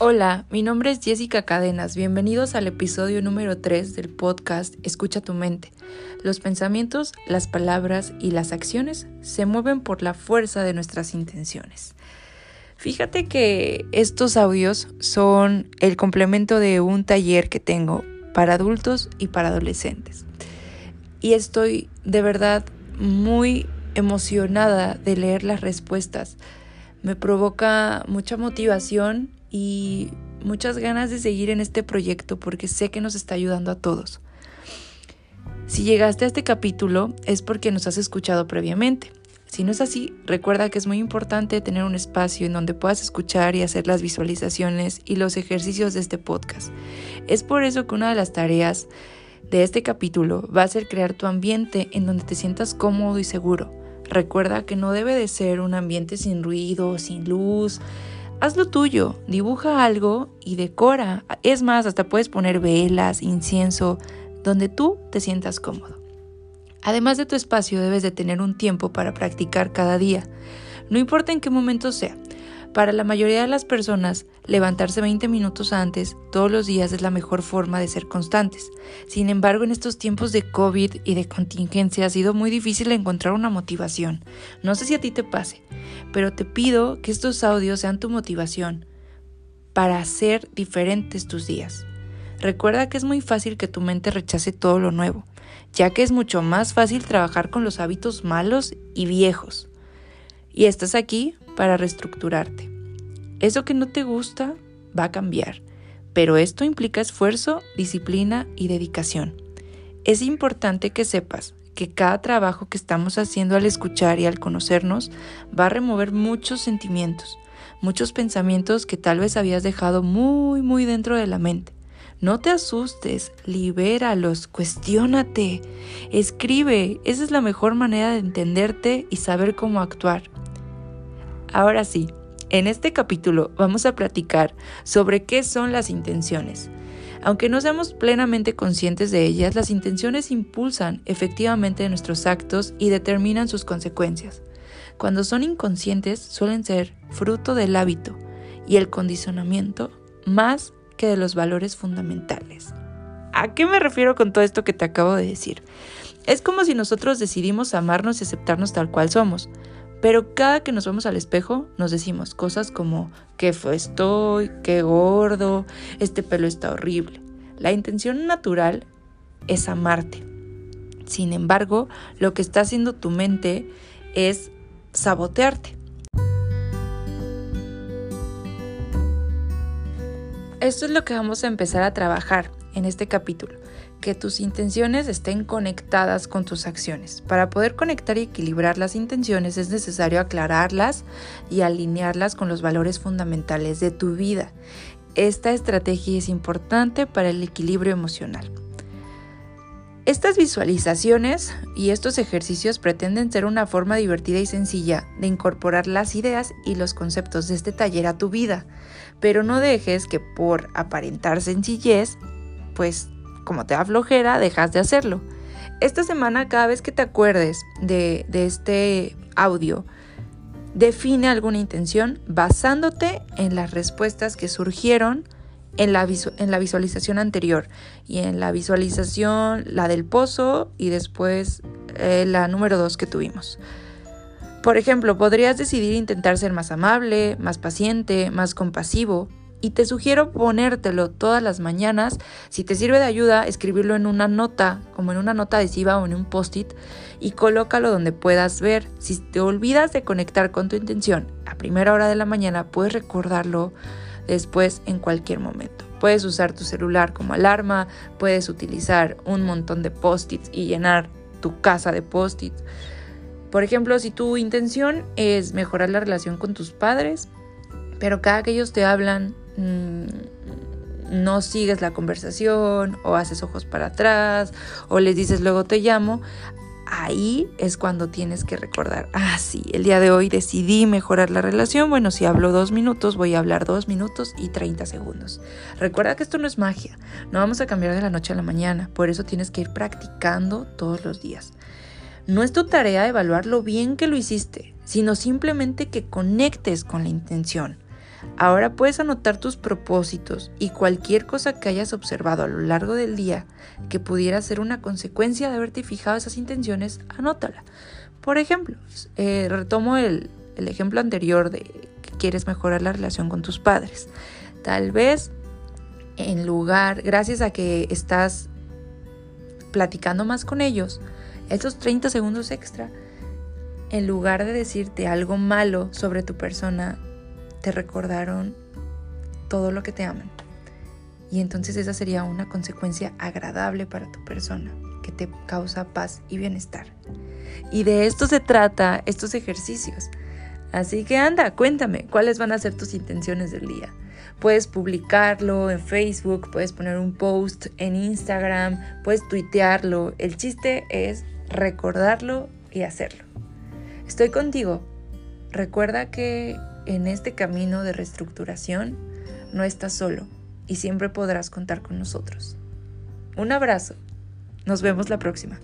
Hola, mi nombre es Jessica Cadenas. Bienvenidos al episodio número 3 del podcast Escucha tu mente. Los pensamientos, las palabras y las acciones se mueven por la fuerza de nuestras intenciones. Fíjate que estos audios son el complemento de un taller que tengo para adultos y para adolescentes. Y estoy de verdad muy emocionada de leer las respuestas. Me provoca mucha motivación y muchas ganas de seguir en este proyecto porque sé que nos está ayudando a todos. Si llegaste a este capítulo es porque nos has escuchado previamente. Si no es así, recuerda que es muy importante tener un espacio en donde puedas escuchar y hacer las visualizaciones y los ejercicios de este podcast. Es por eso que una de las tareas de este capítulo va a ser crear tu ambiente en donde te sientas cómodo y seguro. Recuerda que no debe de ser un ambiente sin ruido, sin luz, Haz lo tuyo, dibuja algo y decora. Es más, hasta puedes poner velas, incienso, donde tú te sientas cómodo. Además de tu espacio, debes de tener un tiempo para practicar cada día. No importa en qué momento sea. Para la mayoría de las personas, levantarse 20 minutos antes todos los días es la mejor forma de ser constantes. Sin embargo, en estos tiempos de COVID y de contingencia ha sido muy difícil encontrar una motivación. No sé si a ti te pase, pero te pido que estos audios sean tu motivación para hacer diferentes tus días. Recuerda que es muy fácil que tu mente rechace todo lo nuevo, ya que es mucho más fácil trabajar con los hábitos malos y viejos. Y estás aquí para reestructurarte. Eso que no te gusta va a cambiar, pero esto implica esfuerzo, disciplina y dedicación. Es importante que sepas que cada trabajo que estamos haciendo al escuchar y al conocernos va a remover muchos sentimientos, muchos pensamientos que tal vez habías dejado muy, muy dentro de la mente. No te asustes, libéralos, cuestiónate, escribe, esa es la mejor manera de entenderte y saber cómo actuar. Ahora sí, en este capítulo vamos a platicar sobre qué son las intenciones. Aunque no seamos plenamente conscientes de ellas, las intenciones impulsan efectivamente nuestros actos y determinan sus consecuencias. Cuando son inconscientes suelen ser fruto del hábito y el condicionamiento más que de los valores fundamentales. ¿A qué me refiero con todo esto que te acabo de decir? Es como si nosotros decidimos amarnos y aceptarnos tal cual somos, pero cada que nos vemos al espejo nos decimos cosas como qué fue estoy, qué gordo, este pelo está horrible. La intención natural es amarte. Sin embargo, lo que está haciendo tu mente es sabotearte. Esto es lo que vamos a empezar a trabajar en este capítulo que tus intenciones estén conectadas con tus acciones. Para poder conectar y equilibrar las intenciones es necesario aclararlas y alinearlas con los valores fundamentales de tu vida. Esta estrategia es importante para el equilibrio emocional. Estas visualizaciones y estos ejercicios pretenden ser una forma divertida y sencilla de incorporar las ideas y los conceptos de este taller a tu vida, pero no dejes que por aparentar sencillez, pues como te da flojera, dejas de hacerlo. Esta semana, cada vez que te acuerdes de, este audio, define alguna intención basándote en las respuestas que surgieron en la, visualización anterior y en la visualización, la del pozo y después eh, la número dos que tuvimos. Por ejemplo, podrías decidir intentar ser más amable, más paciente, más compasivo, y te sugiero ponértelo todas las mañanas. Si te sirve de ayuda, escribirlo en una nota, como en una nota adhesiva o en un post-it, y colócalo donde puedas ver. Si te olvidas de conectar con tu intención a primera hora de la mañana, puedes recordarlo después en cualquier momento. Puedes usar tu celular como alarma, puedes utilizar un montón de post-its y llenar tu casa de post-its. Por ejemplo, si tu intención es mejorar la relación con tus padres, pero cada que ellos te hablan Mm, no sigues la conversación o haces ojos para atrás o les dices luego te llamo, ahí es cuando tienes que recordar, ah, sí, el día de hoy decidí mejorar la relación, bueno, si hablo dos minutos, voy a hablar dos minutos y 30 segundos. Recuerda que esto no es magia, no vamos a cambiar de la noche a la mañana, por eso tienes que ir practicando todos los días. No es tu tarea evaluar lo bien que lo hiciste, sino simplemente que conectes con la intención. Ahora puedes anotar tus propósitos y cualquier cosa que hayas observado a lo largo del día que pudiera ser una consecuencia de haberte fijado esas intenciones, anótala. Por ejemplo, eh, retomo el, el ejemplo anterior de que quieres mejorar la relación con tus padres. Tal vez en lugar, gracias a que estás platicando más con ellos, esos 30 segundos extra, en lugar de decirte algo malo sobre tu persona, te recordaron todo lo que te aman. Y entonces esa sería una consecuencia agradable para tu persona, que te causa paz y bienestar. Y de esto se trata estos ejercicios. Así que anda, cuéntame, ¿cuáles van a ser tus intenciones del día? Puedes publicarlo en Facebook, puedes poner un post en Instagram, puedes tuitearlo. El chiste es recordarlo y hacerlo. Estoy contigo. Recuerda que en este camino de reestructuración no estás solo y siempre podrás contar con nosotros. Un abrazo. Nos vemos la próxima.